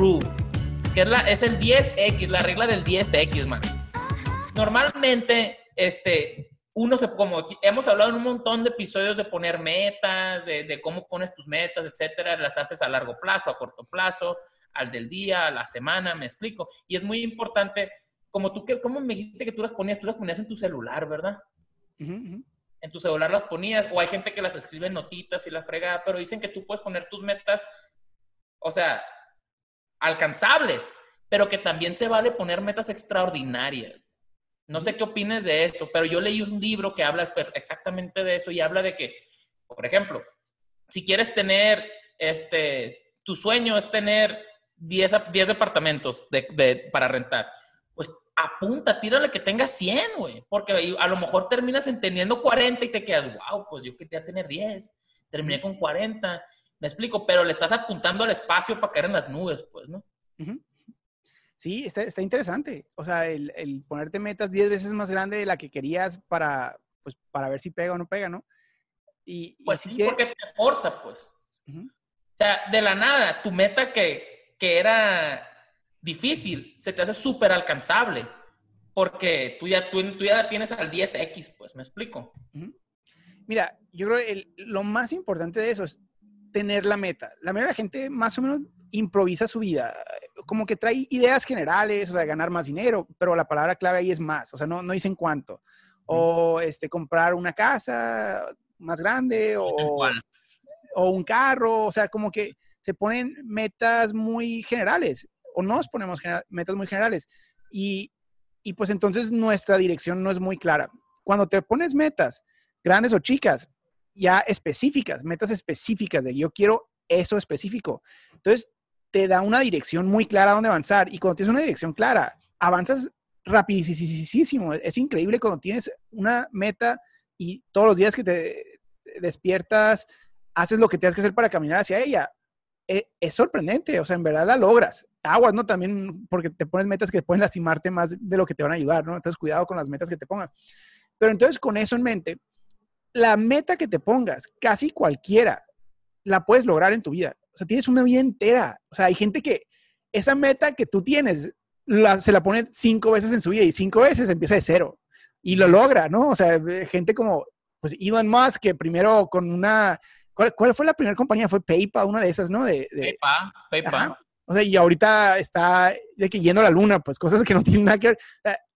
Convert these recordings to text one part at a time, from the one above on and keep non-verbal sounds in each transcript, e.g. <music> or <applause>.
rule, que es, la, es el 10X, la regla del 10X, man. Normalmente, este, uno se, como hemos hablado en un montón de episodios de poner metas, de, de, cómo pones tus metas, etcétera, las haces a largo plazo, a corto plazo, al del día, a la semana, me explico. Y es muy importante, como tú, ¿cómo me dijiste que tú las ponías? Tú las ponías en tu celular, ¿verdad? En tu celular las ponías, o hay gente que las escribe en notitas y la frega, pero dicen que tú puedes poner tus metas, o sea, alcanzables, pero que también se vale poner metas extraordinarias. No sé qué opines de eso, pero yo leí un libro que habla exactamente de eso y habla de que, por ejemplo, si quieres tener, este, tu sueño es tener 10, 10 departamentos de, para rentar, pues apunta, tírale que tengas 100, güey, porque a lo mejor terminas entendiendo 40 y te quedas, wow, pues yo quería tener 10, terminé con 40, me explico, pero le estás apuntando al espacio para caer en las nubes, pues, ¿no? Sí, está, está interesante. O sea, el, el ponerte metas 10 veces más grande de la que querías para, pues, para ver si pega o no pega, ¿no? Y, pues sí, porque te forza, pues. O sea, de la nada, tu meta que, que era difícil se te hace súper alcanzable. Porque tú ya, tú, tú, ya la tienes al 10X, pues, ¿me explico? Mira, yo creo que lo más importante de eso es tener la meta. La mayoría de la gente más o menos improvisa su vida como que trae ideas generales, o sea, ganar más dinero, pero la palabra clave ahí es más, o sea, no, no dicen cuánto. O este, comprar una casa más grande o, o un carro, o sea, como que se ponen metas muy generales o nos ponemos metas muy generales y, y pues entonces nuestra dirección no es muy clara. Cuando te pones metas grandes o chicas, ya específicas, metas específicas de yo quiero eso específico. Entonces, te da una dirección muy clara a dónde avanzar. Y cuando tienes una dirección clara, avanzas rapidísimo. Es increíble cuando tienes una meta y todos los días que te despiertas, haces lo que tienes que hacer para caminar hacia ella. E, es, sorprendente, o sea, en verdad la logras. Aguas, ¿no? También porque te pones metas que pueden lastimarte más de lo que te van a ayudar, ¿no? Entonces, cuidado con las metas que te pongas. Pero entonces, con eso en mente, la meta que te pongas, casi cualquiera, la puedes lograr en tu vida. O sea, tienes una vida entera. O sea, hay gente que esa meta que tú tienes se la pone cinco veces en su vida y cinco veces empieza de cero y lo logra, ¿no? O sea, gente como pues Elon Musk que primero con una ¿cuál, fue la primera compañía? Fue PayPal, una de esas, ¿no? De, PayPal, PayPal. O sea, y ahorita está de que yendo a la luna, pues cosas que no tienen nada que ver.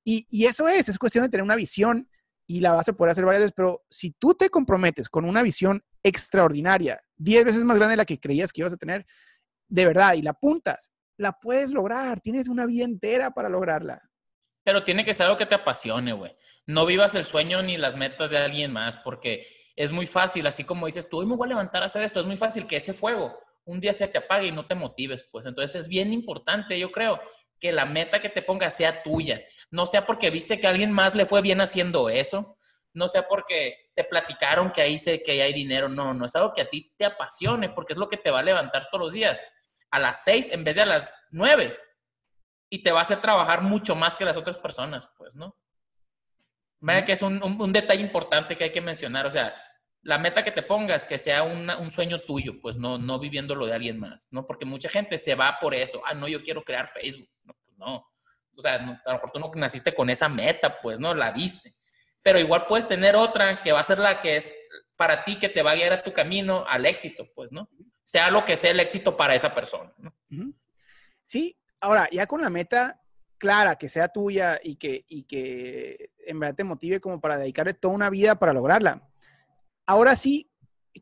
Y, y eso es, es cuestión de tener una visión y la vas a hacer varias veces, pero si tú te comprometes con una visión extraordinaria, 10 veces más grande de la que creías que ibas a tener, de verdad, y la apuntas, la puedes lograr, tienes una vida entera para lograrla. Pero tiene que ser algo que te apasione, güey. No vivas el sueño ni las metas de alguien más, porque es muy fácil, así como dices, tú hoy me voy a levantar a hacer esto, es muy fácil que ese fuego un día se te apague y no te motives, pues. Entonces es bien importante, yo creo, que la meta que te pongas sea tuya. No sea porque viste que a alguien más le fue bien haciendo eso, no sea porque te platicaron que ahí sé que hay dinero, no, no es algo que a ti te apasione, porque es lo que te va a levantar todos los días. A las seis en vez de a las nueve. Y te va a hacer trabajar mucho más que las otras personas, pues, ¿no? Vaya que es un, un, detalle importante que hay que mencionar, o sea, la meta que te pongas, que sea un sueño tuyo, pues no, no viviendo lo de alguien más, ¿no? Porque mucha gente se va por eso, ah, no, yo quiero crear Facebook, no, no. O sea, a lo mejor tú no naciste con esa meta, pues, ¿no? La viste pero igual puedes tener otra que va a ser la que es para ti, que te va a guiar a tu camino al éxito, pues, ¿no? Sea lo que sea el éxito para esa persona, ¿no? Sí, ahora, ya con la meta clara, que sea tuya y que, y que en verdad te motive como para dedicarle toda una vida para lograrla. Ahora sí,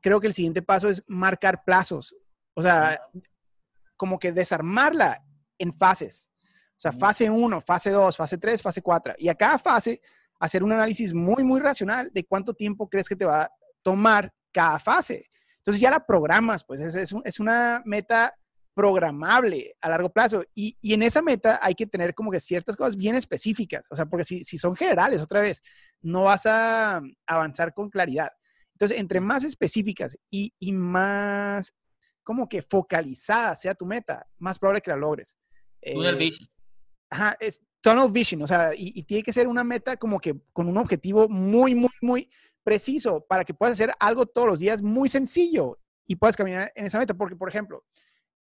creo que el siguiente paso es marcar plazos, o sea, como que desarmarla en fases. O sea, fase 1, fase 2, fase 3, fase 4. Y a cada fase hacer un análisis muy, muy racional de cuánto tiempo crees que te va a tomar cada fase. Entonces ya la programas, pues es, es, una meta programable a largo plazo. Y, y, en esa meta hay que tener como que ciertas cosas bien específicas, o sea, porque si, si son generales, otra vez, no vas a avanzar con claridad. Entonces, entre más específicas y, y más como que focalizada sea tu meta, más probable que la logres. Eh, ajá, es, tunnel vision, o sea, y, tiene que ser una meta como que con un objetivo muy, muy, muy preciso para que puedas hacer algo todos los días muy sencillo y puedas caminar en esa meta. Porque, por ejemplo,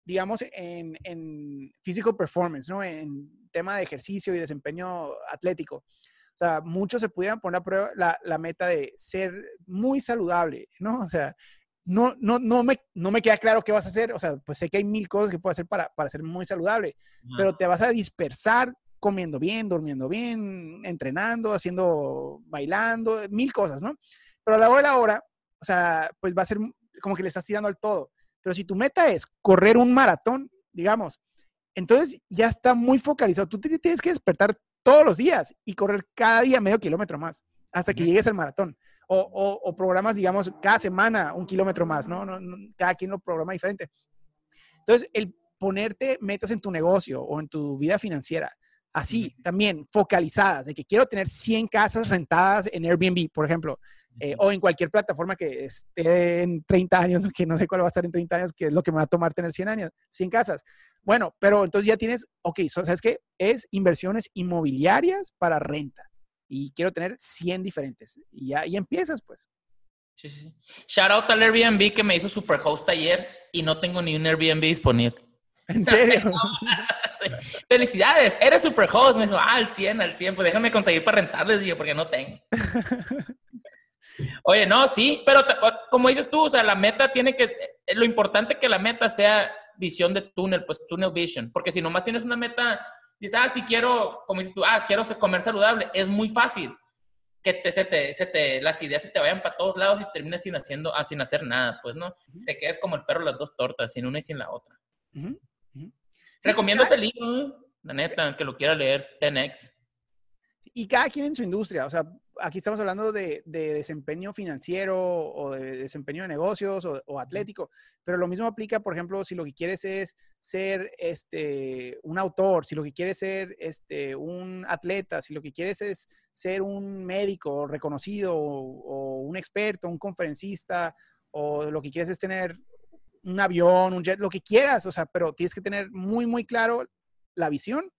digamos, en, en physical performance, ¿no? En tema de ejercicio y desempeño atlético. O sea, muchos se pudieran poner a prueba la, la, meta de ser muy saludable, ¿no? O sea, no, no, no, me, no me queda claro qué vas a hacer. O sea, pues sé que hay mil cosas que puedes hacer para, para ser muy saludable, pero te vas a dispersar comiendo bien, durmiendo bien, entrenando, haciendo, bailando, mil cosas, ¿no? Pero a la hora de la hora, o sea, pues va a ser como que le estás tirando al todo. Pero si tu meta es correr un maratón, digamos, entonces ya está muy focalizado. Tú te tienes que despertar todos los días y correr cada día medio kilómetro más hasta que llegues al maratón. O, o, programas, digamos, cada semana un kilómetro más, ¿no? ¿no? Cada quien lo programa diferente. Entonces, el ponerte metas en tu negocio o en tu vida financiera, así también focalizadas, de que quiero tener 100 casas rentadas en Airbnb, por ejemplo, eh, o en cualquier plataforma que esté en 30 años, <laughs> que no sé cuál va a estar en 30 años, que es lo que me va a tomar tener 100 años, 100 casas. Bueno, pero entonces ya tienes, ok, ¿sabes qué? Es inversiones inmobiliarias para renta y quiero tener 100 diferentes. Y ya y empiezas, pues. Sí, sí. Shout out al Airbnb que me hizo Superhost ayer y no tengo ni un Airbnb disponible. ¿En serio? <laughs> Felicidades, eres Superhost. Me dijo, ah, al 100, al 100. Pues déjame conseguir para rentarles, dije, porque no tengo. <laughs> Oye, no, sí, pero como dices tú, o sea, la meta tiene que, eh, lo importante que la meta sea visión de túnel, pues tunnel vision, porque si nomás tienes una meta, dices, ah, si quiero, como dices tú, ah, quiero comer saludable, es muy fácil que te, se te, se te, las ideas se te vayan para todos lados y termines sin, haciendo, ah, sin hacer nada, pues, ¿no? Te quedes como el perro las dos tortas, sin una y sin la otra. Recomiendo ese libro, la neta, que lo quiera leer, 10X. Y cada quien en su industria, o sea, aquí estamos hablando de, desempeño financiero o de desempeño de negocios o, atlético, pero lo mismo aplica, por ejemplo, si lo que quieres es ser este, un autor, si lo que quieres ser este, un atleta, si lo que quieres es ser un médico reconocido o, un experto, un conferencista, o lo que quieres es tener un avión, un jet, lo que quieras, o sea, pero tienes que tener muy, muy claro la visión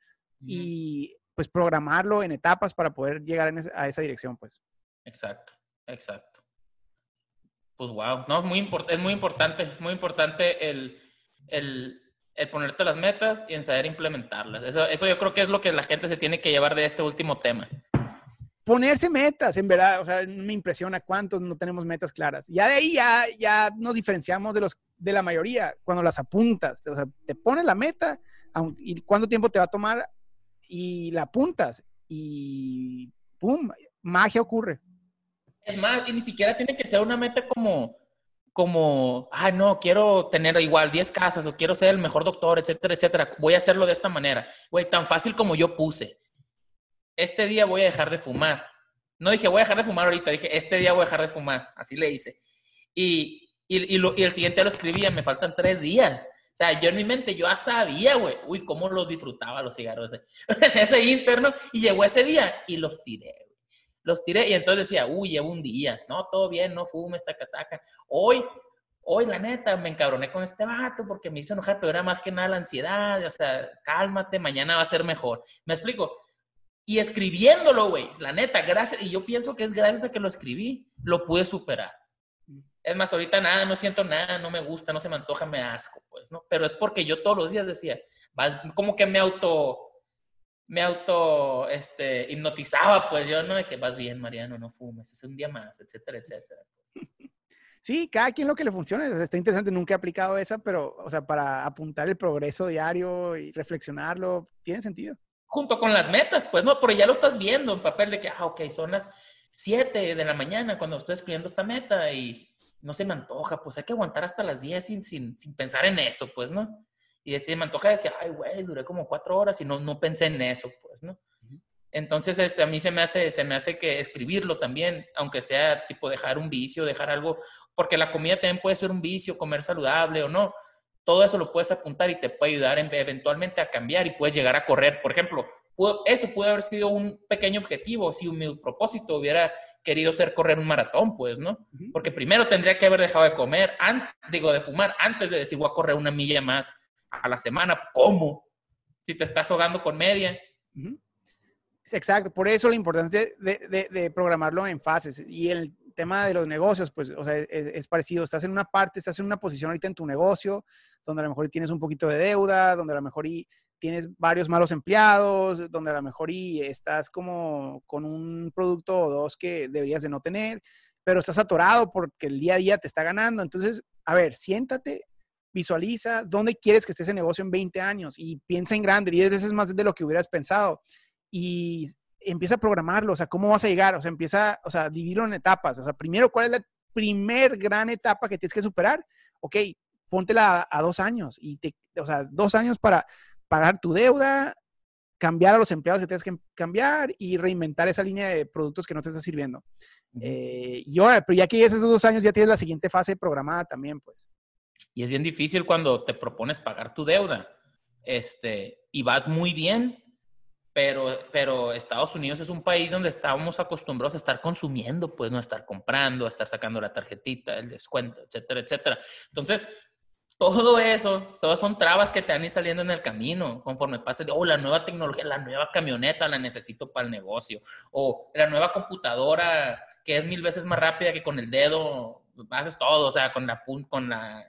y pues programarlo en etapas para poder llegar a esa dirección, pues. Exacto, exacto. Pues wow, no, muy es muy importante, muy importante el, el, el, ponerte las metas y en saber implementarlas. Eso, eso yo creo que es lo que la gente se tiene que llevar de este último tema. Ponerse metas, en verdad, o sea, me impresiona cuántos no tenemos metas claras. Ya de ahí ya, ya nos diferenciamos de, los, de la mayoría cuando las apuntas. O sea, te pones la meta y cuánto tiempo te va a tomar y la apuntas y ¡pum! Magia ocurre. Es más, y ni siquiera tiene que ser una meta como, como, ah, no, quiero tener igual 10 casas o quiero ser el mejor doctor, etcétera, etcétera. Voy a hacerlo de esta manera. Güey, tan fácil como yo puse. Este día voy a dejar de fumar. No dije, voy a dejar de fumar ahorita, dije, este día voy a dejar de fumar. Así le hice. Y, y, y, y el siguiente lo escribía, me faltan tres días. O sea, yo en mi mente, yo ya sabía, güey, uy, cómo los disfrutaba los cigarros <laughs> ese, ese interno. Y llegó ese día y los tiré, güey. Los tiré y entonces decía, uy, llevo un día. No, todo bien, no fumes, taca, taca. Hoy, hoy, la neta, me encabroné con este vato porque me hizo enojar, pero era más que nada la ansiedad. O sea, cálmate, mañana va a ser mejor. ¿Me explico? Y escribiéndolo, güey, la neta, gracias. Y yo pienso que es gracias a que lo escribí, lo pude superar. Es más, ahorita nada, no siento nada, no me gusta, no se me antoja, me asco, pues, ¿no? Pero es porque yo todos los días decía, vas, como que me auto, me auto, este, hipnotizaba, pues yo, ¿no? De que vas bien, Mariano, no fumes, es un día más, etcétera, etcétera. <laughs> Sí, cada quien lo que le funcione. está interesante, nunca he aplicado esa, pero, o sea, para apuntar el progreso diario y reflexionarlo, tiene sentido. Junto con las metas, pues, ¿no? Pero ya lo estás viendo en papel de que, ah, ok, son las 7 de la mañana cuando estoy escribiendo esta meta y no se me antoja, pues hay que aguantar hasta las 10 sin, sin, sin pensar en eso, pues, ¿no? Y decía, me antoja decir, ay, güey, duré como cuatro horas y no, no pensé en eso, pues, ¿no? Entonces, a mí se me, hace, se me hace que escribirlo también, aunque sea tipo dejar un vicio, dejar algo, porque la comida también puede ser un vicio, comer saludable o no. Todo eso lo puedes apuntar y te puede ayudar eventualmente a cambiar y puedes llegar a correr. Por ejemplo, eso puede haber sido un pequeño objetivo si mi propósito hubiera querido ser correr un maratón, pues, ¿no? Porque primero tendría que haber dejado de comer, digo, de fumar, antes de decir voy a correr una milla más a la semana. ¿Cómo? Si te estás ahogando con media. Exacto, por eso la importancia de, de, programarlo en fases. Y el tema de los negocios, pues, o sea, es, parecido. Estás en una parte, estás en una posición ahorita en tu negocio, donde a lo mejor tienes un poquito de deuda, donde a lo mejor y tienes varios malos empleados, donde a lo mejor y estás como con un producto o dos que deberías de no tener, pero estás atorado porque el día a día te está ganando. Entonces, a ver, siéntate, visualiza dónde quieres que esté ese negocio en 20 años y piensa en grande, 10 veces más de lo que hubieras pensado. Y empieza a programarlo, o sea, ¿cómo vas a llegar? O sea, empieza, o sea, dividirlo en etapas. O sea, primero, ¿cuál es la primer gran etapa que tienes que superar? Ok, póntela a, a dos años y te, o sea, dos años para pagar tu deuda, cambiar a los empleados que tienes que cambiar y reinventar esa línea de productos que no te está sirviendo. Eh, y ahora, pero ya que esos dos años ya tienes la siguiente fase programada también, pues. Y es bien difícil cuando te propones pagar tu deuda, este, y vas muy bien, pero, pero Estados Unidos es un país donde estábamos acostumbrados a estar consumiendo, pues no estar comprando, a estar sacando la tarjetita, el descuento, etcétera, etcétera. Entonces, todo eso, son trabas que te van a ir saliendo en el camino conforme pase. Oh, la nueva tecnología, la nueva camioneta la necesito para el negocio. O la nueva computadora que es mil veces más rápida que con el dedo haces todo, o sea, con la, con la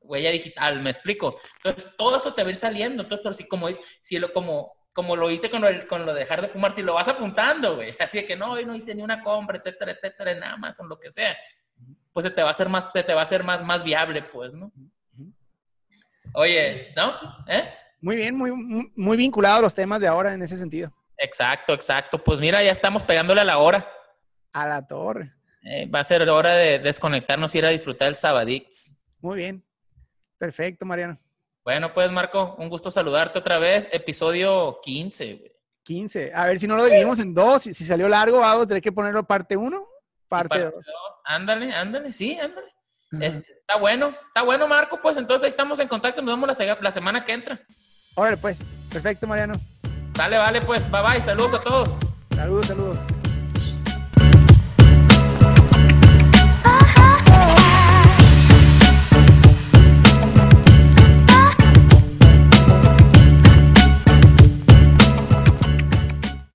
huella digital, ¿me explico? Entonces, todo eso te va a ir saliendo. Entonces, pero si como, si lo, como, como lo hice con, el, con lo de dejar de fumar, si lo vas apuntando, güey, <laughs> así que no, hoy no hice ni una compra, etcétera, etcétera, más, o lo que sea, pues se te va a hacer más, se te va a hacer más, más viable, pues, ¿no? Oye, ¿no? ¿Eh? Muy bien, muy, muy vinculado a los temas de ahora en ese sentido. Exacto, exacto. Pues mira, ya estamos pegándole a la hora. A la torre. Eh, va a ser hora de desconectarnos y ir a disfrutar el Sabadix. Muy bien. Perfecto, Mariano. Bueno, pues Marco, un gusto saludarte otra vez. Episodio 15. 15. A ver si no lo dividimos en dos. Si, salió largo, vamos a tener que ponerlo parte 1, parte 2. Ándale, ándale, sí, ándale. Este, está bueno, está bueno, Marco. Pues entonces ahí estamos en contacto. Nos vemos la, la semana que entra. Órale, pues. Perfecto, Mariano. Vale, vale, pues. Bye bye. Saludos a todos. Saludos, saludos.